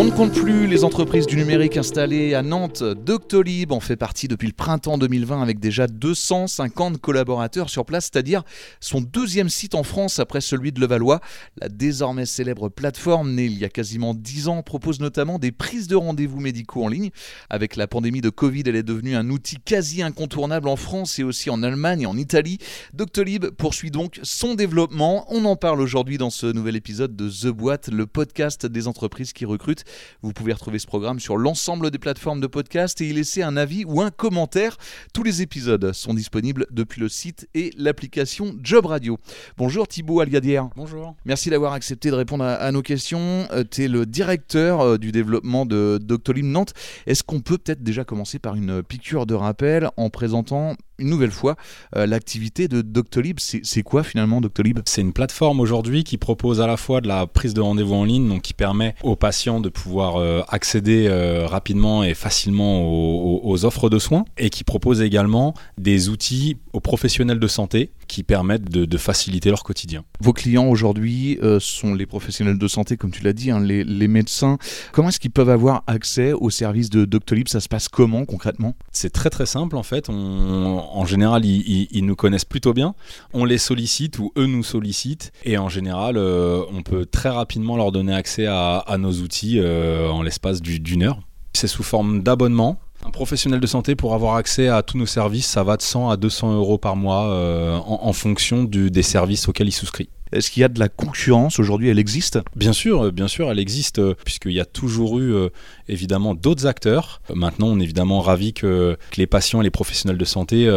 On ne compte plus les entreprises du numérique installées à Nantes. Doctolib en fait partie depuis le printemps 2020 avec déjà 250 collaborateurs sur place, c'est-à-dire son deuxième site en France après celui de Levallois. La désormais célèbre plateforme née il y a quasiment 10 ans propose notamment des prises de rendez-vous médicaux en ligne. Avec la pandémie de Covid, elle est devenue un outil quasi incontournable en France et aussi en Allemagne et en Italie. Doctolib poursuit donc son développement. On en parle aujourd'hui dans ce nouvel épisode de The Boîte, le podcast des entreprises qui recrutent. Vous pouvez retrouver ce programme sur l'ensemble des plateformes de podcast et y laisser un avis ou un commentaire. Tous les épisodes sont disponibles depuis le site et l'application Job Radio. Bonjour Thibaut Algadière. Bonjour. Merci d'avoir accepté de répondre à, nos questions. Euh, tu es le directeur euh, du développement de Doctolib Nantes. Est-ce qu'on peut peut-être déjà commencer par une piqûre de rappel en présentant une nouvelle fois euh, l'activité de Doctolib. C'est quoi finalement Doctolib? C'est une plateforme aujourd'hui qui propose à la fois de la prise de rendez-vous en ligne, donc qui permet aux patients de pouvoir euh, accéder euh, rapidement et facilement aux, offres de soins, et qui propose également des outils aux professionnels de santé qui permettent de, faciliter leur quotidien. Vos clients aujourd'hui sont les professionnels de santé, comme tu l'as dit, hein, les, les, médecins. Comment est-ce qu'ils peuvent avoir accès aux services de Doctolib? Ça se passe comment concrètement? C'est très très simple en fait. On, en général, ils, nous connaissent plutôt bien. On les sollicite ou eux nous sollicitent. Et en général, euh, on peut très rapidement leur donner accès à, nos outils euh, en l'espace d'une heure. C'est sous forme d'abonnement. Un professionnel de santé pour avoir accès à tous nos services, ça va de 100 à 200 euros par mois euh, en, fonction des services auxquels il souscrit. Est-ce qu'il y a de la concurrence aujourd'hui? Elle existe? Bien sûr, euh, bien sûr, elle existe, euh, puisqu'il y a toujours eu euh, évidemment d'autres acteurs. Maintenant, on est évidemment ravis que, les patients et les professionnels de santé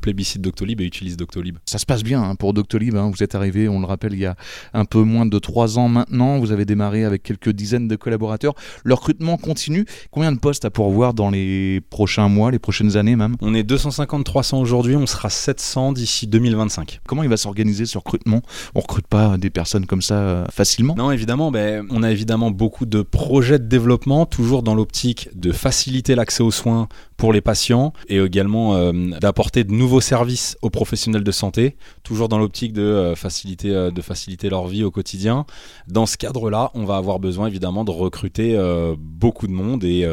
plébiscitent Doctolib et utilisent Doctolib. Ça se passe bien hein, pour Doctolib. Hein. Vous êtes arrivé, on le rappelle, il y a un peu moins de trois ans maintenant. Vous avez démarré avec quelques dizaines de collaborateurs. Le recrutement continue. Combien de postes à pourvoir dans les prochains mois, les prochaines années même? On est 250-300 aujourd'hui, on sera 700 d'ici 2025. Comment il va s'organiser ce recrutement? Pas des personnes comme ça euh, facilement. Non, évidemment, ben, on a évidemment beaucoup de projets de développement, toujours dans l'optique de faciliter l'accès aux soins pour les patients et également euh, d'apporter de nouveaux services aux professionnels de santé, toujours dans l'optique de, euh, faciliter, de faciliter leur vie au quotidien. Dans ce cadre-là, on va avoir besoin évidemment de recruter beaucoup de monde et,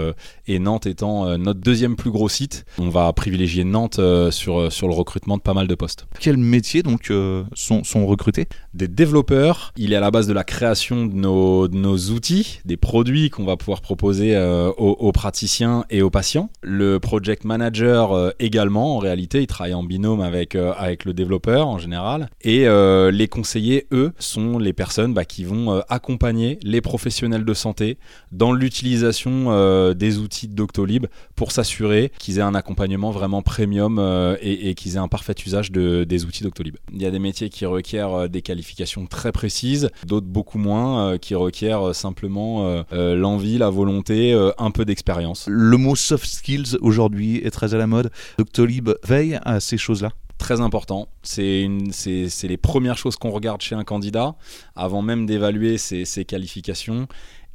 et Nantes étant notre deuxième plus gros site, on va privilégier Nantes sur, sur le recrutement de pas mal de postes. Quels métiers donc sont, sont recrutés? Des développeurs. Il est à la base de la création de nos, nos outils, des produits qu'on va pouvoir proposer euh, aux, praticiens et aux patients. Le project manager euh, également, en réalité, il travaille en binôme avec, euh, avec le développeur en général. Et les conseillers, eux, sont les personnes bah, qui vont accompagner les professionnels de santé dans l'utilisation des outils de Doctolib pour s'assurer qu'ils aient un accompagnement vraiment premium et, qu'ils aient un parfait usage de, des outils Doctolib. Il y a des métiers qui requièrent des qualifications très précises, d'autres beaucoup moins, euh, qui requièrent euh, simplement euh, l'envie, la volonté, un peu d'expérience. Le mot soft skills aujourd'hui est très à la mode. Doctolib veille à ces choses-là très important. C'est les premières choses qu'on regarde chez un candidat avant même d'évaluer ses, ses, qualifications.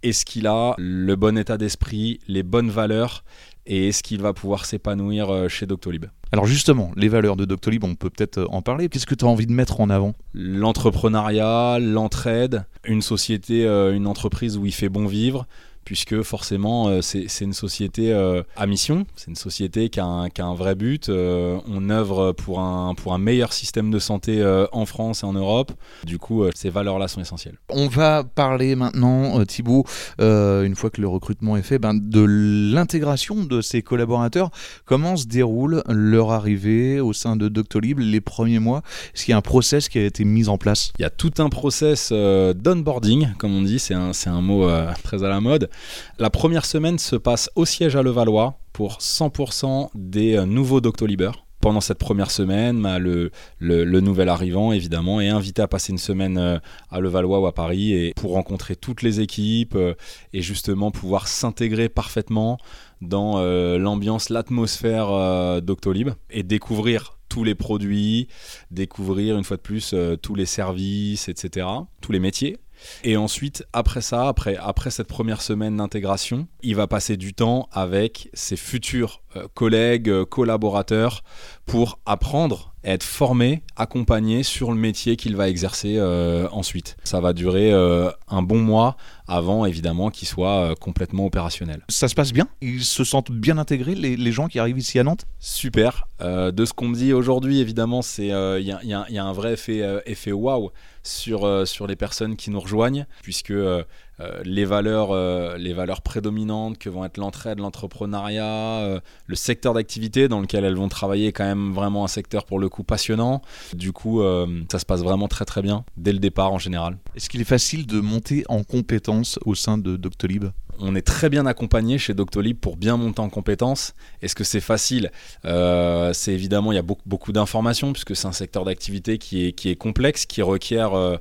Est-ce qu'il a le bon état d'esprit, les bonnes valeurs et est-ce qu'il va pouvoir s'épanouir euh, chez Doctolib alors justement, les valeurs de Doctolib, on peut peut-être euh, en parler. Qu'est-ce que tu as envie de mettre en avant? L'entrepreneuriat, l'entraide, une société, euh, une entreprise où il fait bon vivre, puisque forcément euh, c'est une société euh, à mission, c'est une société qui a un, vrai but. Euh, on œuvre pour un, pour un meilleur système de santé en France et en Europe. Du coup, ces valeurs-là sont essentielles. On va parler maintenant, Thibaut, une fois que le recrutement est fait, ben, de l'intégration de ces collaborateurs. Comment se déroule leur arrivée au sein de Doctolib les premiers mois? Est-ce qu'il y a un process qui a été mis en place? Il y a tout un process d'onboarding, comme on dit, c'est un, un mot très à la mode. La première semaine se passe au siège à Levallois pour 100% des euh, nouveaux Doctolibers pendant cette première semaine, bah, le, nouvel arrivant, évidemment, est invité à passer une semaine euh, à Levallois ou à Paris et pour rencontrer toutes les équipes euh, et justement pouvoir s'intégrer parfaitement dans l'ambiance, l'atmosphère Doctolib et découvrir tous les produits, découvrir une fois de plus tous les services, etc., tous les métiers. Et ensuite, après ça, après, après cette première semaine d'intégration, il va passer du temps avec ses futurs euh, collègues, euh, collaborateurs, pour apprendre, être formé, accompagné sur le métier qu'il va exercer euh, ensuite. Ça va durer un bon mois avant, évidemment, qu'il soit complètement opérationnel. Ça se passe bien? Ils se sentent bien intégrés, les, gens qui arrivent ici à Nantes? Super. de ce qu'on me dit aujourd'hui, évidemment, il y, y, a un vrai effet, effet waouh sur, sur les personnes qui nous rejoignent, puisque euh, les, valeurs, euh, les valeurs prédominantes que vont être l'entraide, l'entrepreneuriat, euh, le secteur d'activité dans lequel elles vont travailler est quand même vraiment un secteur pour le coup passionnant. Du coup, ça se passe vraiment très très bien dès le départ en général. Est-ce qu'il est facile de monter en compétences au sein de Doctolib? On est très bien accompagné chez Doctolib pour bien monter en compétences. Est-ce que c'est facile? Euh, C'est évidemment, il y a beaucoup, beaucoup d'informations puisque c'est un secteur d'activité qui est, qui est complexe, qui requiert euh,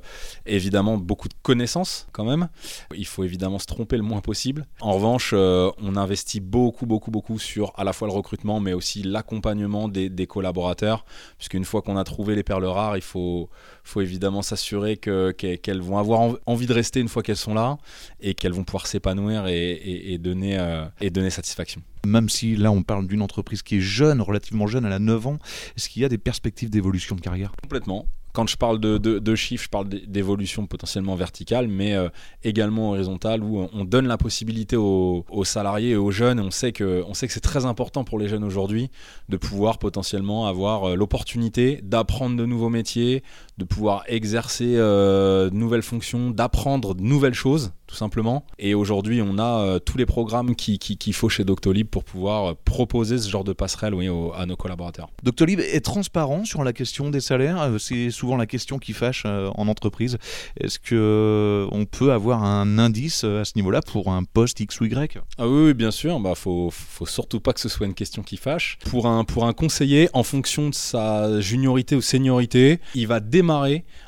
évidemment beaucoup de connaissances quand même. Il faut évidemment se tromper le moins possible. En revanche, euh, on investit beaucoup, beaucoup, beaucoup sur à la fois le recrutement mais aussi l'accompagnement des, collaborateurs puisqu'une fois qu'on a trouvé les perles rares, il faut, faut évidemment s'assurer qu'elles vont avoir envie de rester une fois qu'elles sont là et qu'elles vont pouvoir s'épanouir et, donner, euh, et donner satisfaction. Même si là on parle d'une entreprise qui est jeune, relativement jeune, elle a 9 ans, est-ce qu'il y a des perspectives d'évolution de carrière? Complètement quand je parle de, chiffres, je parle d'évolution potentiellement verticale, mais euh, également horizontale, où on donne la possibilité aux, salariés et aux jeunes. On sait que, on sait que c'est très important pour les jeunes aujourd'hui de pouvoir potentiellement avoir euh, l'opportunité d'apprendre de nouveaux métiers, de pouvoir exercer euh, de nouvelles fonctions, d'apprendre de nouvelles choses, tout simplement. Et aujourd'hui, on a tous les programmes qu'il qui, faut chez Doctolib pour pouvoir proposer ce genre de passerelle oui, à nos collaborateurs. Doctolib est transparent sur la question des salaires. C'est souvent la question qui fâche euh, en entreprise. Est-ce que euh, on peut avoir un indice euh, à ce niveau-là pour un poste X ou Y? Ah oui, bien sûr. Bah faut, faut surtout pas que ce soit une question qui fâche. Pour un pour un conseiller, en fonction de sa juniorité ou seniorité, il va démarrer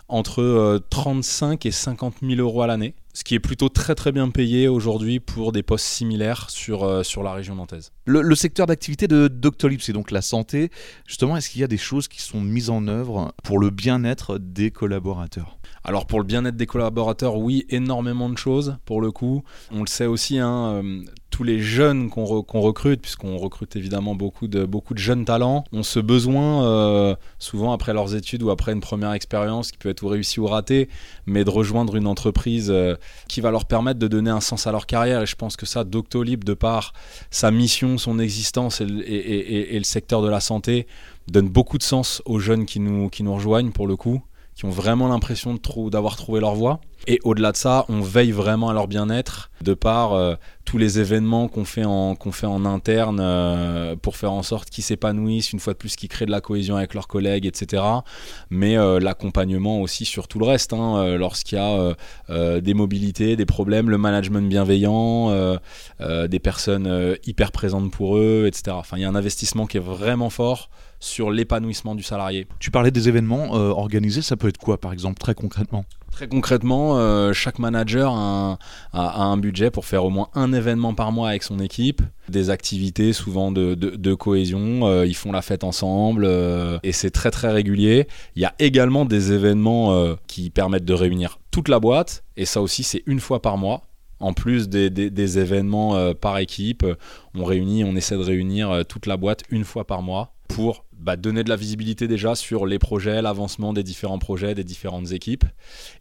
entre 35 et 50 000 euros à l'année ce qui est plutôt très très bien payé aujourd'hui pour des postes similaires sur, euh, sur la région nantaise. Le, secteur d'activité de Doctolib, c'est donc la santé. Justement, est-ce qu'il y a des choses qui sont mises en œuvre pour le bien-être des collaborateurs? Alors pour le bien-être des collaborateurs, oui, énormément de choses pour le coup. On le sait aussi, hein, euh, tous les jeunes qu'on recrute, puisqu'on recrute évidemment beaucoup de, beaucoup de jeunes talents, ont ce besoin, euh, souvent après leurs études ou après une première expérience qui peut être ou réussie ou ratée, mais de rejoindre une entreprise euh, qui va leur permettre de donner un sens à leur carrière. Et je pense que ça, Doctolib, de par sa mission, son existence et, et le secteur de la santé, donne beaucoup de sens aux jeunes qui nous, qui nous rejoignent pour le coup qui ont vraiment l'impression d'avoir trouvé leur voie. Et au-delà de ça, on veille vraiment à leur bien-être de par euh, tous les événements qu'on fait en, interne euh, pour faire en sorte qu'ils s'épanouissent, une fois de plus qu'ils créent de la cohésion avec leurs collègues, etc. Mais euh, l'accompagnement aussi sur tout le reste, hein, lorsqu'il y a des mobilités, des problèmes, le management bienveillant, des personnes hyper présentes pour eux, etc. Enfin, il y a un investissement qui est vraiment fort sur l'épanouissement du salarié. Tu parlais des événements euh, organisés, ça peut être quoi par exemple très concrètement? Très concrètement, euh, chaque manager a un, budget pour faire au moins un événement par mois avec son équipe, des activités souvent de, cohésion, euh, ils font la fête ensemble et c'est très très régulier. Il y a également des événements qui permettent de réunir toute la boîte et ça aussi c'est une fois par mois. En plus des, des événements par équipe, on réunit, on essaie de réunir toute la boîte une fois par mois pour bah, donner de la visibilité déjà sur les projets, l'avancement des différents projets, des différentes équipes,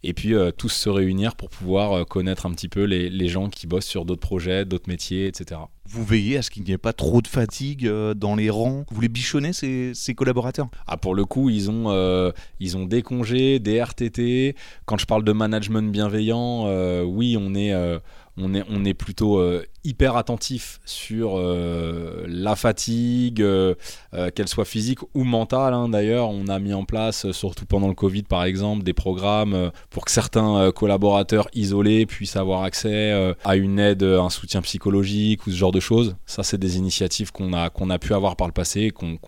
et puis euh, tous se réunir pour pouvoir euh, connaître un petit peu les, gens qui bossent sur d'autres projets, d'autres métiers, etc. Vous veillez à ce qu'il n'y ait pas trop de fatigue euh, dans les rangs? Vous les bichonnez, ces, ces collaborateurs? Ah, Pour le coup, ils ont, ils ont des congés, des RTT. Quand je parle de management bienveillant, oui, on est on est, on est plutôt euh, hyper attentif sur euh, la fatigue, euh, qu'elle soit physique ou mentale. Hein. D'ailleurs, on a mis en place, surtout pendant le Covid par exemple, des programmes pour que certains collaborateurs isolés puissent avoir accès à une aide, un soutien psychologique ou ce genre de choses. Ça, c'est des initiatives qu'on a, a pu avoir par le passé et qu'on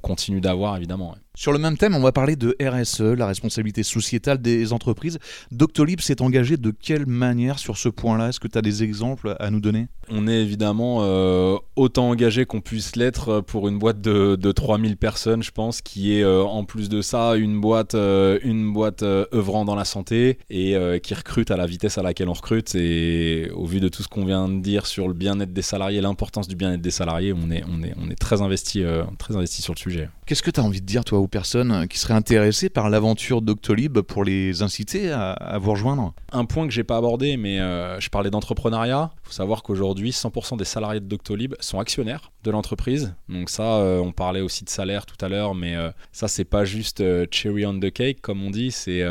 continue d'avoir évidemment. Sur le même thème, on va parler de RSE, la responsabilité sociétale des entreprises. Doctolib s'est engagé de quelle manière sur ce point-là? Est-ce que tu as des exemples à nous donner? On est évidemment euh, autant engagé qu'on puisse l'être pour une boîte de, de 3000 personnes, je pense, qui est euh, en plus de ça une boîte, euh, une boîte œuvrant dans la santé et qui recrute à la vitesse à laquelle on recrute. Et au vu de tout ce qu'on vient de dire sur le bien-être des salariés, l'importance du bien-être des salariés, on est, on est, on est très, investi, très investi sur le sujet. Qu'est-ce que tu as envie de dire, toi, aux personnes qui seraient intéressées par l'aventure Doctolib pour les inciter à, vous rejoindre? Un point que j'ai pas abordé, mais euh, je parlais d'entrepreneuriat. Il faut savoir qu'aujourd'hui, 100% des salariés de Doctolib sont actionnaires de l'entreprise. Donc ça, euh, on parlait aussi de salaire tout à l'heure, mais euh, ça, c'est pas juste cherry on the cake, comme on dit, c'est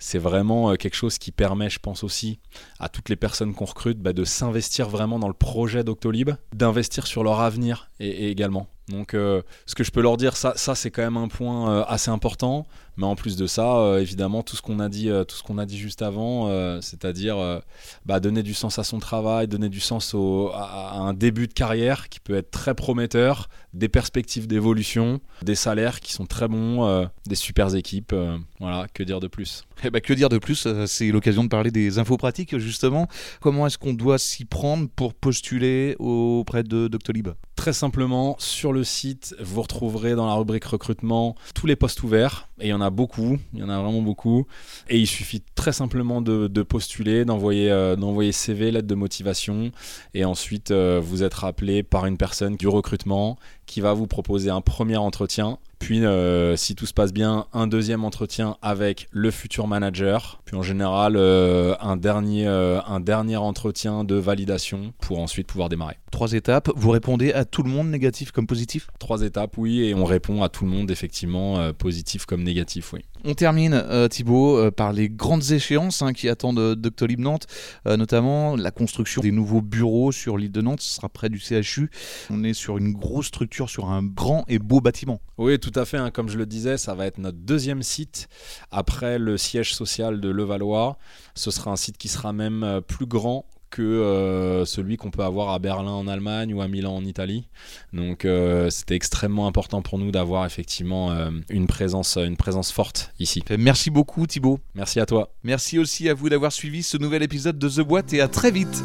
c'est vraiment quelque chose qui permet, je pense aussi, à toutes les personnes qu'on recrute bah, de s'investir vraiment dans le projet Doctolib, d'investir sur leur avenir et également. Donc, euh, ce que je peux leur dire, ça, c'est quand même un point euh, assez important. Mais en plus de ça, euh, évidemment, tout ce qu'on a dit, tout ce qu'on a dit juste avant, c'est-à-dire bah, donner du sens à son travail, donner du sens à, un début de carrière qui peut être très prometteur, des perspectives d'évolution, des salaires qui sont très bons, des super équipes. voilà, que dire de plus? Eh ben, que dire de plus? C'est l'occasion de parler des infos pratiques justement. Comment est-ce qu'on doit s'y prendre pour postuler auprès de Doctolib? Très simplement, sur le site, vous retrouverez dans la rubrique recrutement tous les postes ouverts. Et il y en a beaucoup, il y en a vraiment beaucoup. Et il suffit très simplement de, postuler, d'envoyer euh, CV, lettre de motivation. Et ensuite, euh, vous êtes rappelé par une personne du recrutement qui va vous proposer un premier entretien puis, euh, si tout se passe bien, un deuxième entretien avec le futur manager. Puis, en général, euh, un, dernier, euh, un dernier entretien de validation pour ensuite pouvoir démarrer. Trois étapes. Vous répondez à tout le monde, négatif comme positif? Trois étapes, oui. Et on répond à tout le monde, effectivement, positif comme négatif, oui. On termine, Thibaut, par les grandes échéances hein, qui attendent Doctolib Nantes, notamment la construction des nouveaux bureaux sur l'île de Nantes. Ce sera près du CHU. On est sur une grosse structure, sur un grand et beau bâtiment. Oui, tout à fait. Hein. Comme je le disais, ça va être notre deuxième site après le siège social de Levallois. Ce sera un site qui sera même euh, plus grand que euh, celui qu'on peut avoir à Berlin en Allemagne ou à Milan en Italie. Donc euh, c'était extrêmement important pour nous d'avoir effectivement une, présence, une présence forte ici. Merci beaucoup Thibaut. Merci à toi. Merci aussi à vous d'avoir suivi ce nouvel épisode de The Boîte et à très vite.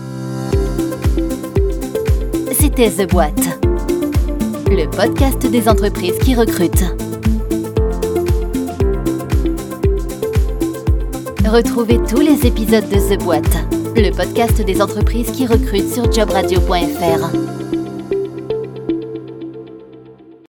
C'était The Boîte le podcast des entreprises qui recrutent. Retrouvez tous les épisodes de The Boîte, le podcast des entreprises qui recrutent sur jobradio.fr.